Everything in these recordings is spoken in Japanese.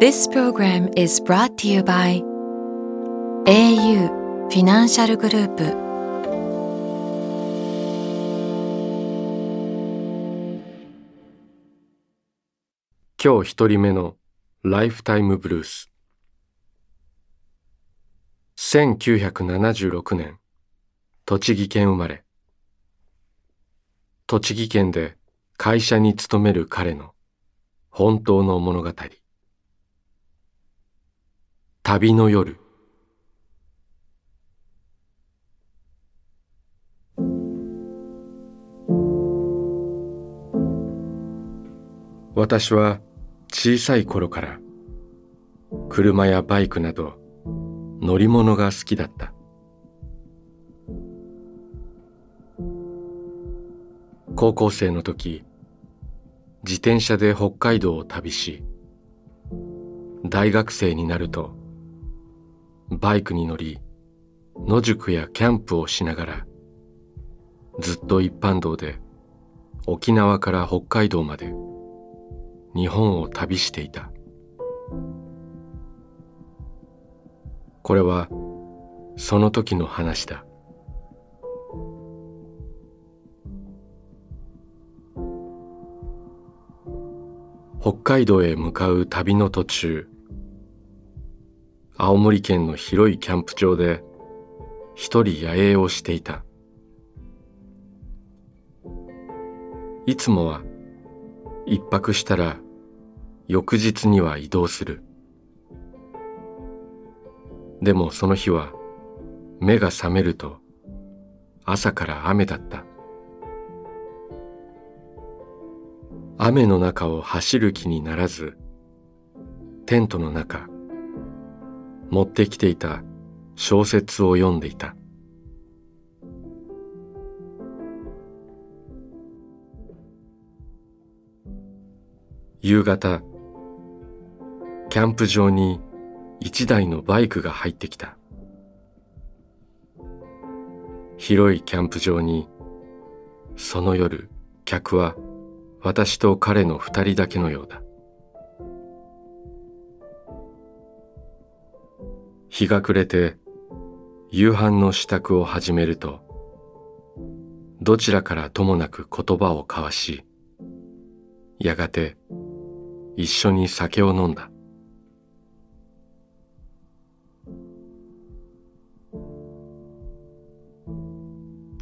This program is brought to you by au フィナンシャルグループ今日一人目のライフタイムブルース1976年栃木県生まれ栃木県で会社に勤める彼の本当の物語旅の夜。私は小さい頃から車やバイクなど乗り物が好きだった。高校生の時自転車で北海道を旅し大学生になるとバイクに乗り野宿やキャンプをしながらずっと一般道で沖縄から北海道まで日本を旅していた。これはその時の話だ。北海道へ向かう旅の途中青森県の広いキャンプ場で一人野営をしていた。いつもは一泊したら翌日には移動する。でもその日は目が覚めると朝から雨だった。雨の中を走る気にならずテントの中持ってきていた小説を読んでいた。夕方キャンプ場に一台のバイクが入ってきた。広いキャンプ場にその夜客は私と彼の二人だけのようだ。日が暮れて夕飯の支度を始めるとどちらからともなく言葉を交わしやがて一緒に酒を飲んだ。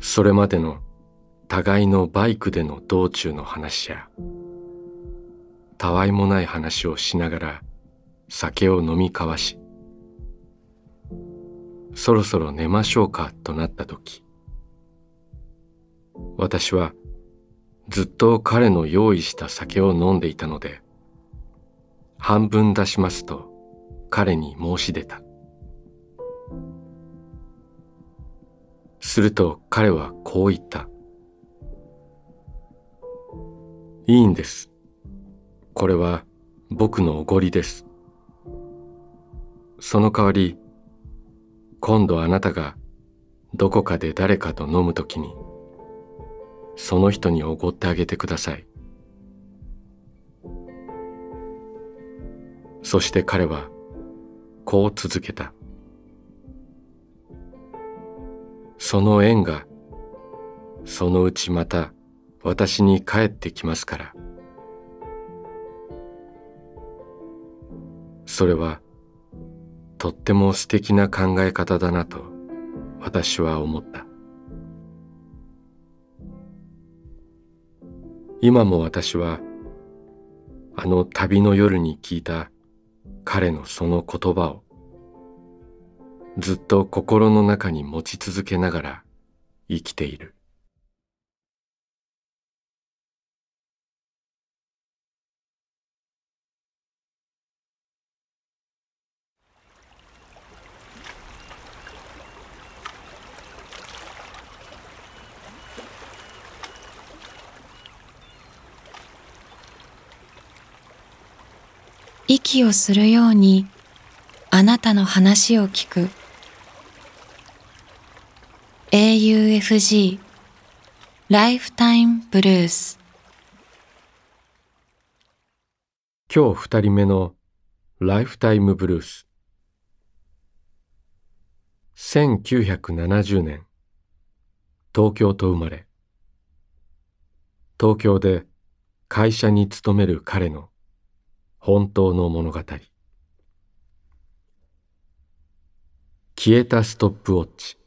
それまでの互いのバイクでの道中の話やたわいもない話をしながら酒を飲み交わしそろそろ寝ましょうかとなった時私はずっと彼の用意した酒を飲んでいたので半分出しますと彼に申し出た。すると彼はこう言った。いいんです。これは僕のおごりです。その代わり今度あなたがどこかで誰かと飲むときにその人におごってあげてください。そして彼はこう続けた。その縁がそのうちまた私に帰ってきますから。それはとっても素敵な考え方だなと私は思った。今も私はあの旅の夜に聞いた彼のその言葉をずっと心の中に持ち続けながら生きている。息をするようにあなたの話を聞く。AUFG ライフタイムブルース今日二人目のライフタイムブルース1970年東京と生まれ。東京で会社に勤める彼の本当の物語。消えたストップウォッチ。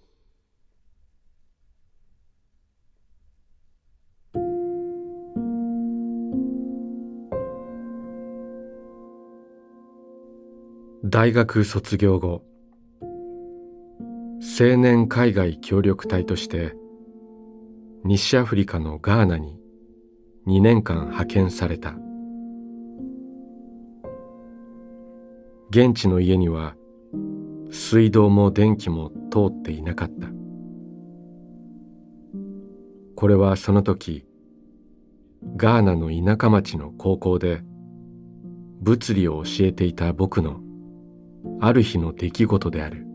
大学卒業後青年海外協力隊として西アフリカのガーナに2年間派遣された。現地の家には水道も電気も通っていなかった。これはその時ガーナの田舎町の高校で物理を教えていた僕のある日の出来事である。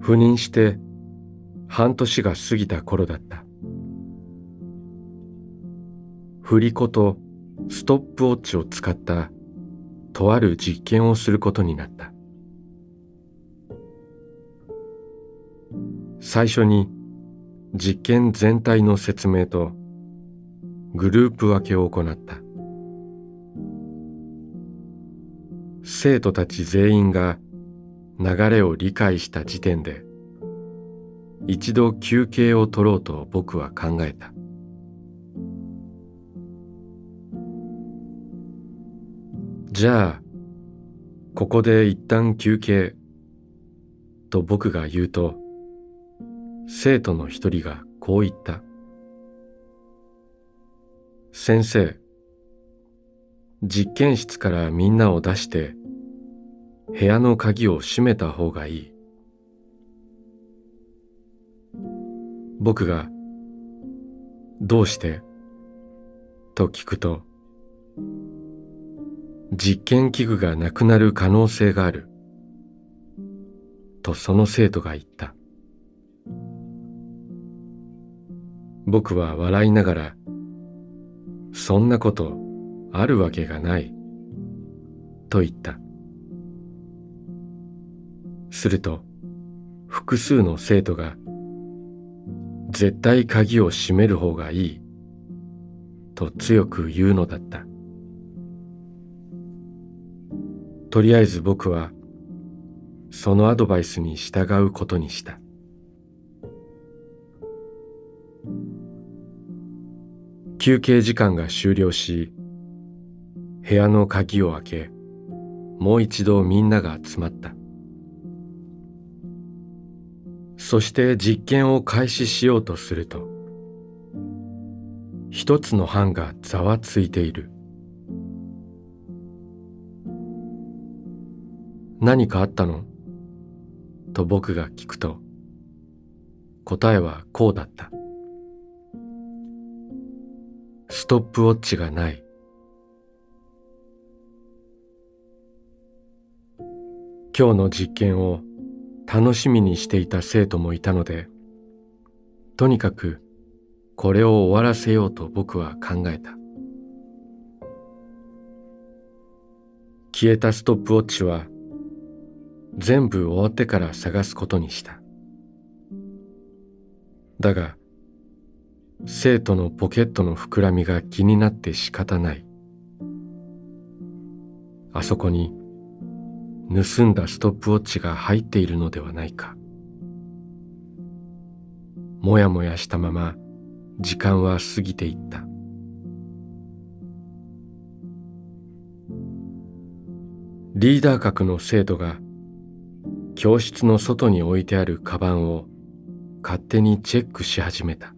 赴任して半年が過ぎた頃だった。振り子とストップウォッチを使ったとある実験をすることになった。最初に実験全体の説明とグループ分けを行った。生徒たち全員が流れを理解した時点で一度休憩を取ろうと僕は考えた。じゃあここで一旦休憩。と僕が言うと生徒の一人がこう言った。先生実験室からみんなを出して部屋の鍵を閉めた方がいい。僕が「どうして?」と聞くと実験器具がなくなる可能性がある。とその生徒が言った。僕は笑いながらそんなことあるわけがない。と言った。すると複数の生徒が絶対鍵を閉める方がいい。と強く言うのだった。とりあえず僕はそのアドバイスに従うことにした。休憩時間が終了し部屋の鍵を開けもう一度みんなが集まった。そして実験を開始しようとすると一つの班がざわついている。何かあったの？と僕が聞くと答えはこうだった。ストップウォッチがない。今日の実験を楽しみにしていた生徒もいたのでとにかくこれを終わらせようと僕は考えた。消えたストップウォッチは全部終わってから探すことにした。だが生徒のポケットの膨らみが気になって仕方ない。あそこに盗んだストップウォッチが入っているのではないか。もやもやしたまま時間は過ぎていった。リーダー格の生徒が教室の外に置いてあるカバンを勝手にチェックし始めた。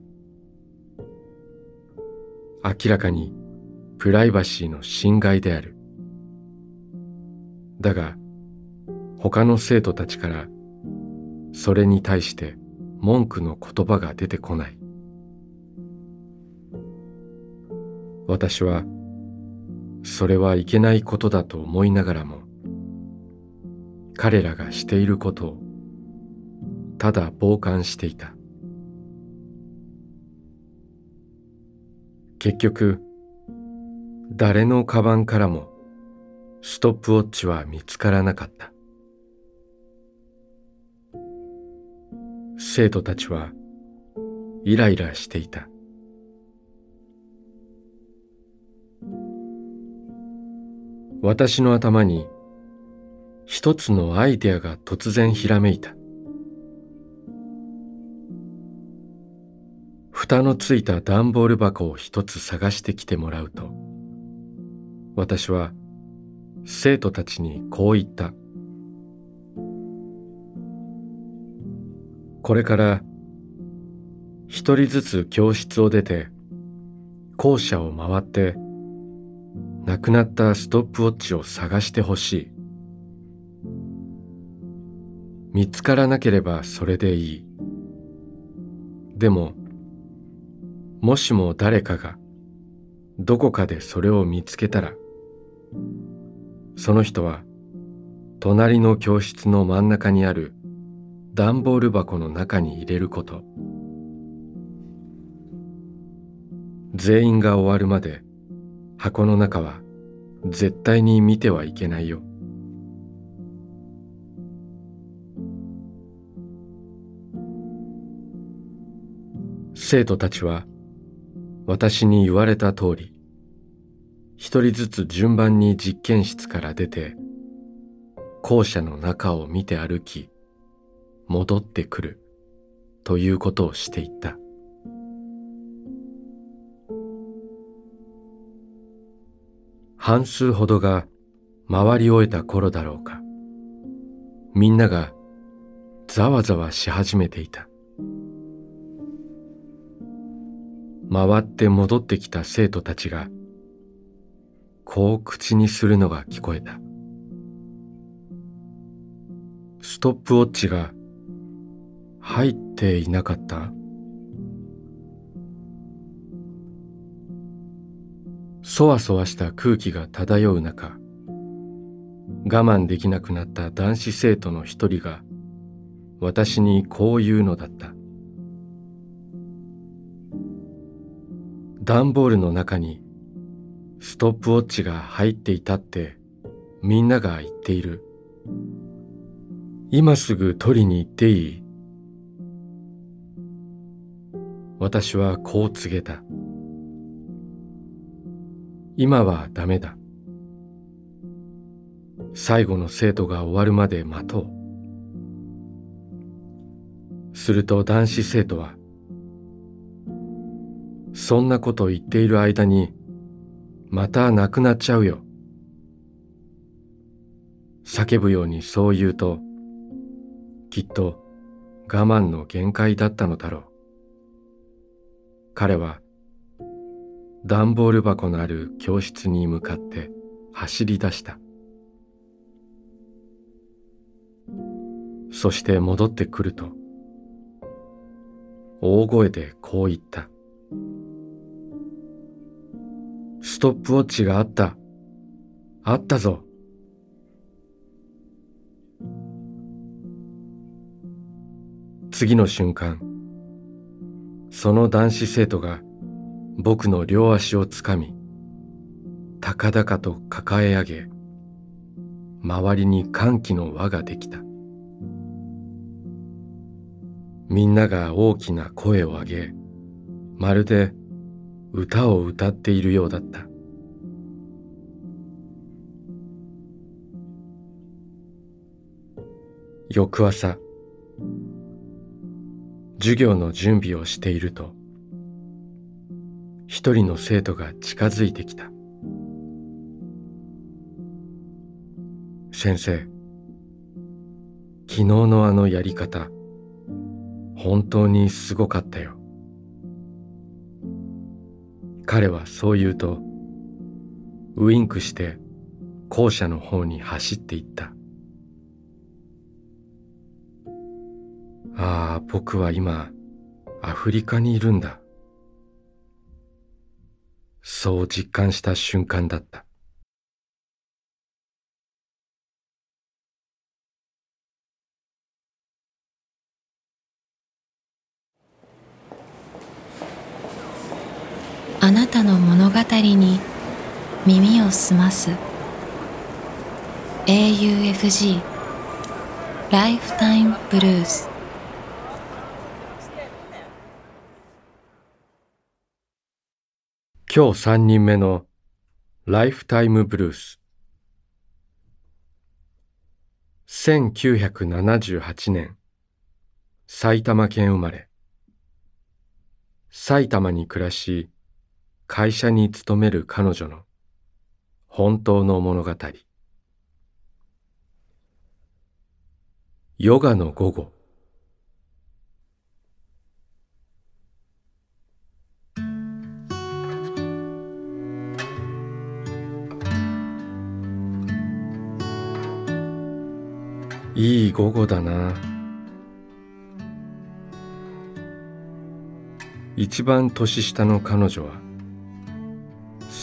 明らかにプライバシーの侵害である。だが他の生徒たちからそれに対して文句の言葉が出てこない。私はそれはいけないことだと思いながらも彼らがしていることをただ傍観していた。結局誰のカバンからもストップウォッチは見つからなかった。生徒たちはイライラしていた。私の頭に一つのアイデアが突然ひらめいた。蓋のついた段ボール箱を一つ探してきてもらうと私は生徒たちにこう言った。これから一人ずつ教室を出て校舎を回って亡くなったストップウォッチを探してほしい。見つからなければそれでいい。でももしも誰かがどこかでそれを見つけたらその人は隣の教室の真ん中にある段ボール箱の中に入れること。全員が終わるまで箱の中は絶対に見てはいけないよ。生徒たちは私に言われた通り一人ずつ順番に実験室から出て校舎の中を見て歩き戻ってくるということをしていった。半数ほどが回り終えた頃だろうか。みんながざわざわし始めていた。回って戻ってきた生徒たちがこう口にするのが聞こえた。ストップウォッチが入っていなかった。そわそわした空気が漂う中我慢できなくなった男子生徒の一人が私にこう言うのだった。段ボールの中にストップウォッチが入っていたってみんなが言っている。今すぐ取りに行っていい？私はこう告げた。今はダメだ。最後の生徒が終わるまで待とう。すると男子生徒はそんなこと言っている間にまたなくなっちゃうよ。叫ぶようにそう言うときっと我慢の限界だったのだろう。彼は段ボール箱のある教室に向かって走り出した。そして戻ってくると大声でこう言った。ストップウォッチがあった。あったぞ。次の瞬間。その男子生徒が僕の両足をつかみ高々と抱え上げ周りに歓喜の輪ができた。みんなが大きな声を上げまるで歌を歌っているようだった。翌朝授業の準備をしていると一人の生徒が近づいてきた。先生昨日のあのやり方本当にすごかったよ。彼はそう言うとウインクして校舎の方に走っていったああ、僕は今、アフリカにいるんだ。そう実感した瞬間だった。あなたの物語に耳を澄ます。AUFG ライフタイムブルース今日三人目のライフタイムブルース1978年。埼玉県生まれ。埼玉に暮らし会社に勤める彼女の本当の物語。ヨガの午後。いい午後だな。一番年下の彼女は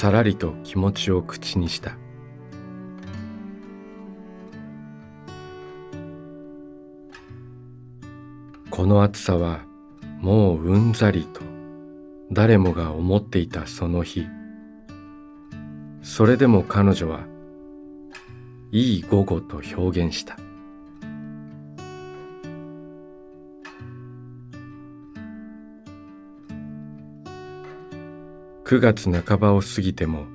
さらりと気持ちを口にした。この暑さはもううんざりと誰もが思っていたその日。それでも彼女はいい午後と表現した。9月半ばを過ぎても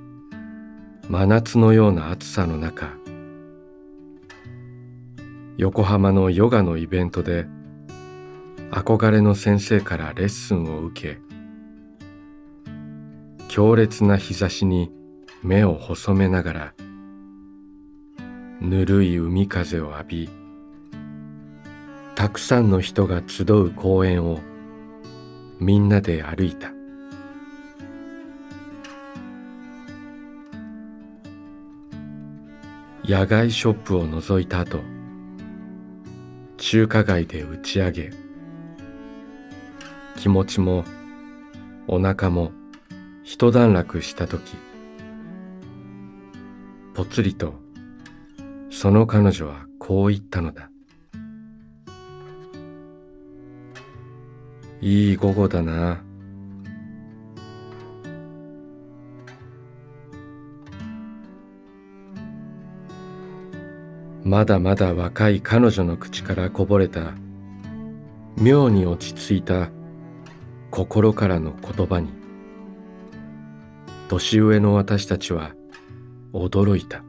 真夏のような暑さの中横浜のヨガのイベントで憧れの先生からレッスンを受け強烈な日差しに目を細めながらぬるい海風を浴びたくさんの人が集う公園をみんなで歩いた。野外ショップを覗いた後中華街で打ち上げ。気持ちもお腹も一段落した時ぽつりとその彼女はこう言ったのだ。いい午後だな。まだまだ若い彼女の口からこぼれた妙に落ち着いた心からの言葉に年上の私たちは驚いた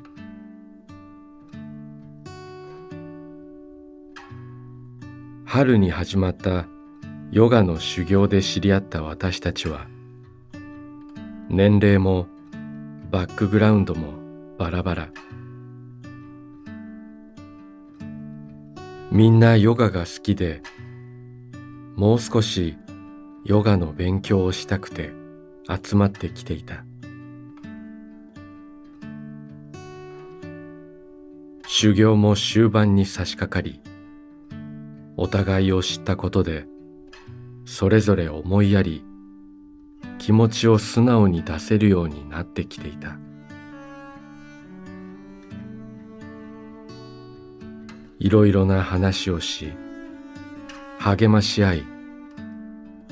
春に始まったヨガの修行で知り合った私たちは年齢もバックグラウンドもバラバラ。みんなヨガが好きでもう少しヨガの勉強をしたくて集まってきていた。修行も終盤に差し掛かりお互いを知ったことでそれぞれ思いやり気持ちを素直に出せるようになってきていた。いろいろな話をし励まし合い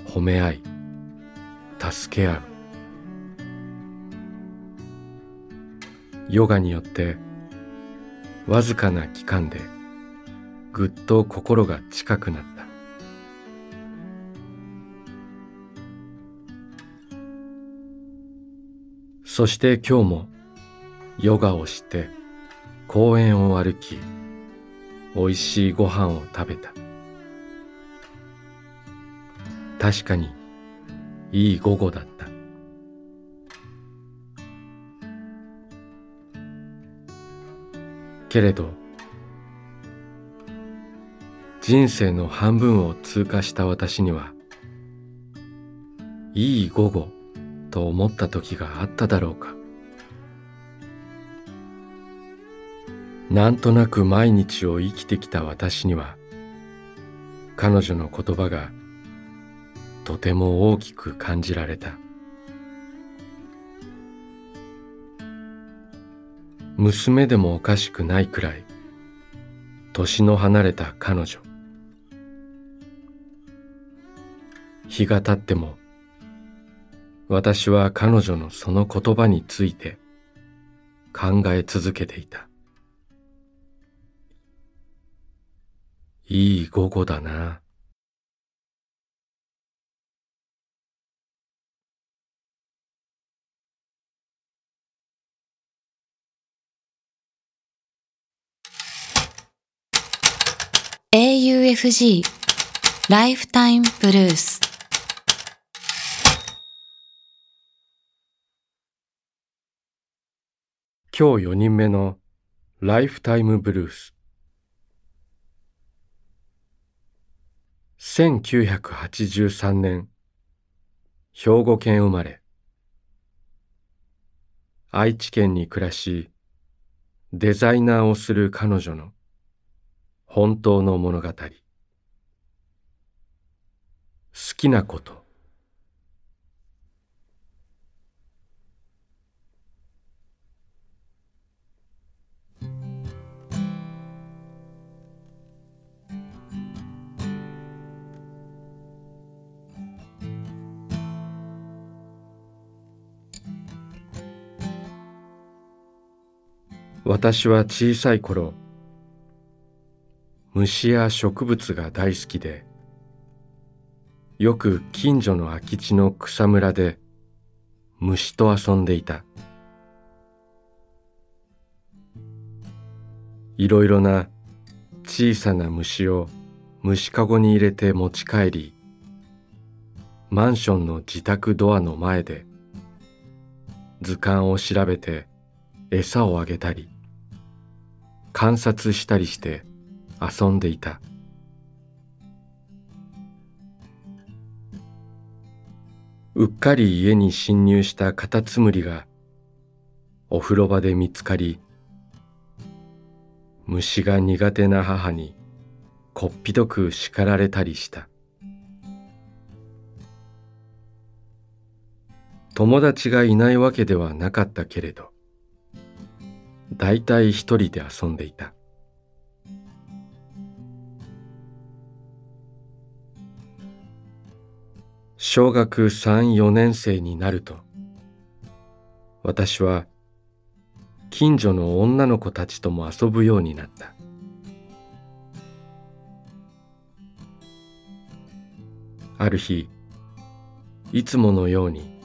褒め合い助け合う。ヨガによってわずかな期間でぐっと心が近くなった。そして今日もヨガをして公園を歩きおいしいご飯を食べた。確かにいい午後だった。けれど人生の半分を通過した私にはいい午後と思った時があっただろうか。なんとなく毎日を生きてきた私には彼女の言葉がとても大きく感じられた。娘でもおかしくないくらい年の離れた彼女。日が経っても私は彼女のその言葉について考え続けていた。いい午後だな。AUFG ライフタイムブルース今日4人目のライフタイムブルース1983年兵庫県生まれ。愛知県に暮らしデザイナーをする彼女の本当の物語。好きなこと。私は小さい頃虫や植物が大好きでよく近所の空き地の草むらで虫と遊んでいた。いろいろな小さな虫を虫かごに入れて持ち帰りマンションの自宅ドアの前で図鑑を調べて餌をあげたり観察したりして遊んでいた。うっかり家に侵入したカタツムリがお風呂場で見つかり虫が苦手な母にこっぴどく叱られたりした。友達がいないわけではなかったけれど大体一人で遊んでいた。小学三四年生になると私は近所の女の子たちとも遊ぶようになった。ある日いつものように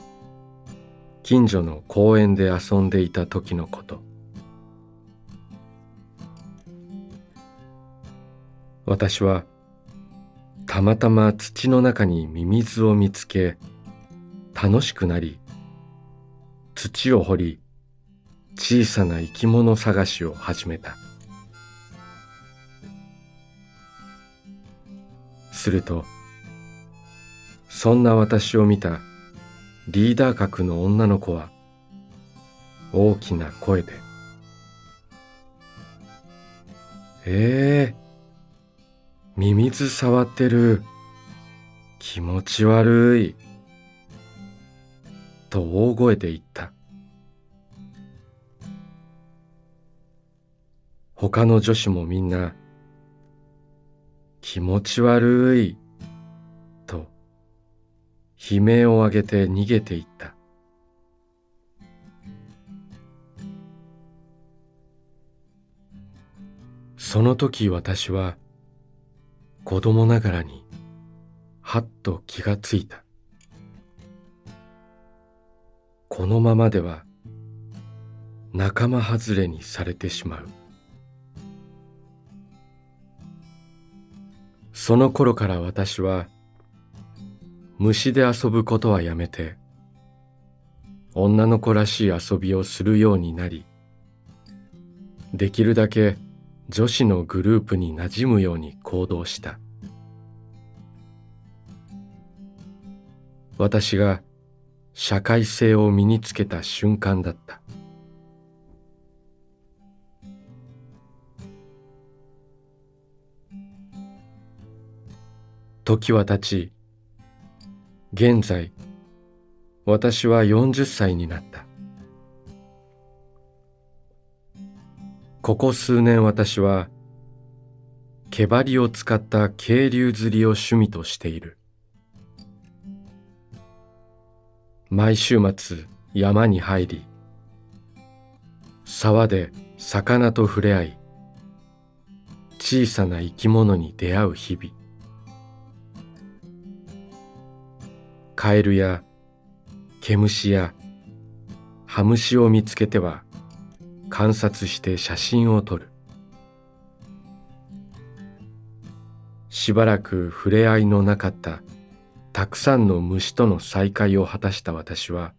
近所の公園で遊んでいた時のこと。私はたまたま土の中にミミズを見つけ楽しくなり土を掘り小さな生き物探しを始めた。するとそんな私を見たリーダー格の女の子は大きな声で「ええーミミズ触ってる。気持ち悪い。と大声で言った。他の女子もみんな、気持ち悪い。と、悲鳴を上げて逃げていった。その時私は子供ながらにはっと気がついた。このままでは仲間外れにされてしまう。その頃から私は虫で遊ぶことはやめて女の子らしい遊びをするようになりできるだけ女子のグループに馴染むように行動した。私が社会性を身につけた瞬間だった。時は経ち現在私は40歳になった。ここ数年私は毛針を使った渓流釣りを趣味としている。毎週末山に入り沢で魚と触れ合い小さな生き物に出会う日々。カエルや毛虫やハムシを見つけては観察して写真を撮る。しばらく触れ合いのなかったたくさんの虫との再会を果たした私は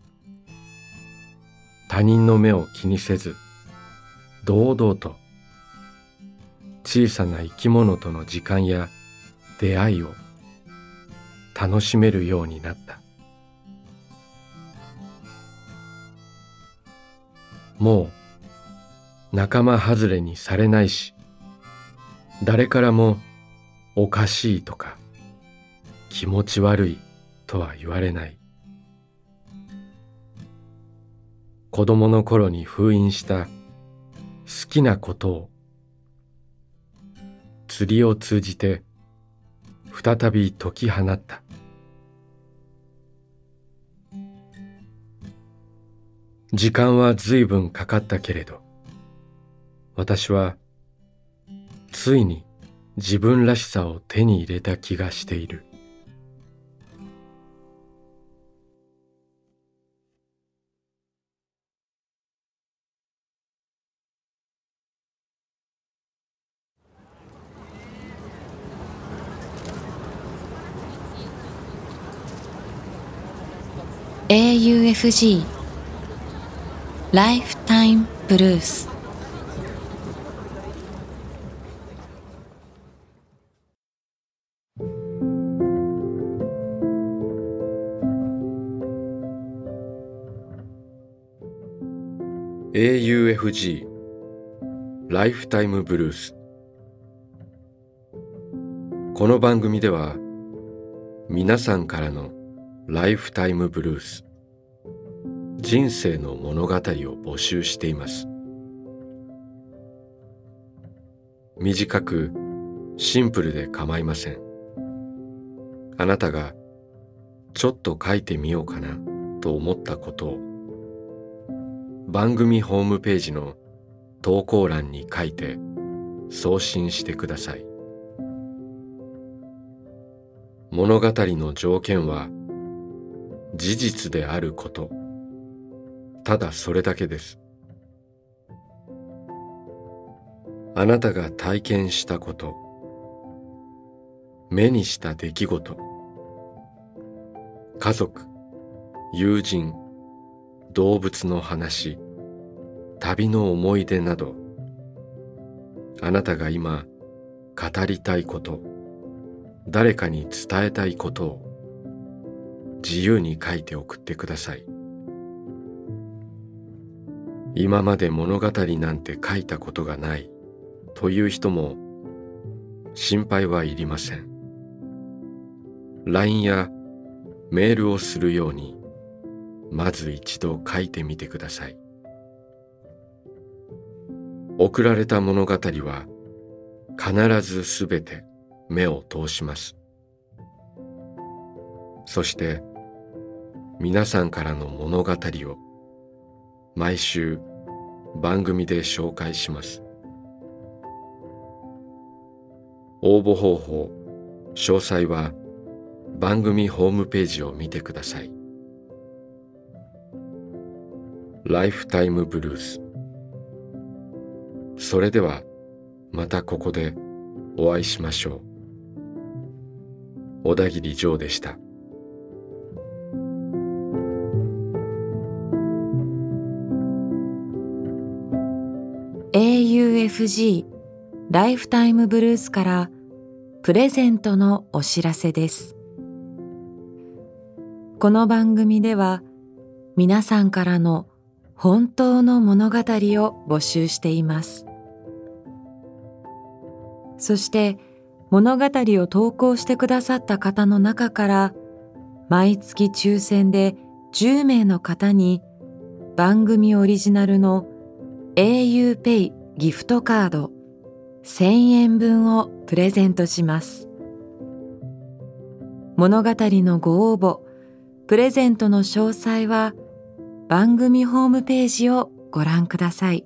他人の目を気にせず堂々と小さな生き物との時間や出会いを楽しめるようになった。もう仲間外れにされないし誰からもおかしいとか気持ち悪いとは言われない。子供の頃に封印した好きなことを釣りを通じて再び解き放った。時間は随分かかったけれど私はついに自分らしさを手に入れた気がしている「AUFG ライフタイムブルース」AUFG ライフタイムブルース。この番組では皆さんからのライフタイムブルース。人生の物語を募集しています。短くシンプルで構いません。あなたがちょっと書いてみようかなと思ったことを番組ホームページの投稿欄に書いて送信してください。物語の条件は事実であること。ただそれだけです。あなたが体験したこと。目にした出来事。家族友人動物の話。旅の思い出などあなたが今語りたいこと誰かに伝えたいことを自由に書いて送ってください。今まで物語なんて書いたことがないという人も心配はいりません。LINE やメールをするようにまず一度書いてみてください。送られた物語は必ずすべて目を通します。そして皆さんからの物語を毎週番組で紹介します。応募方法詳細は番組ホームページを見てください。ライフタイムブルースそれではまたここでお会いしましょう。小田切ジョーでした「AUFG ライフタイムブルースからプレゼントのお知らせです。この番組では皆さんからの本当の物語を募集しています。そして物語を投稿してくださった方の中から毎月抽選で10名の方に番組オリジナルの auPay ギフトカード1000円分をプレゼントします。物語のご応募、プレゼントの詳細は番組ホームページをご覧ください。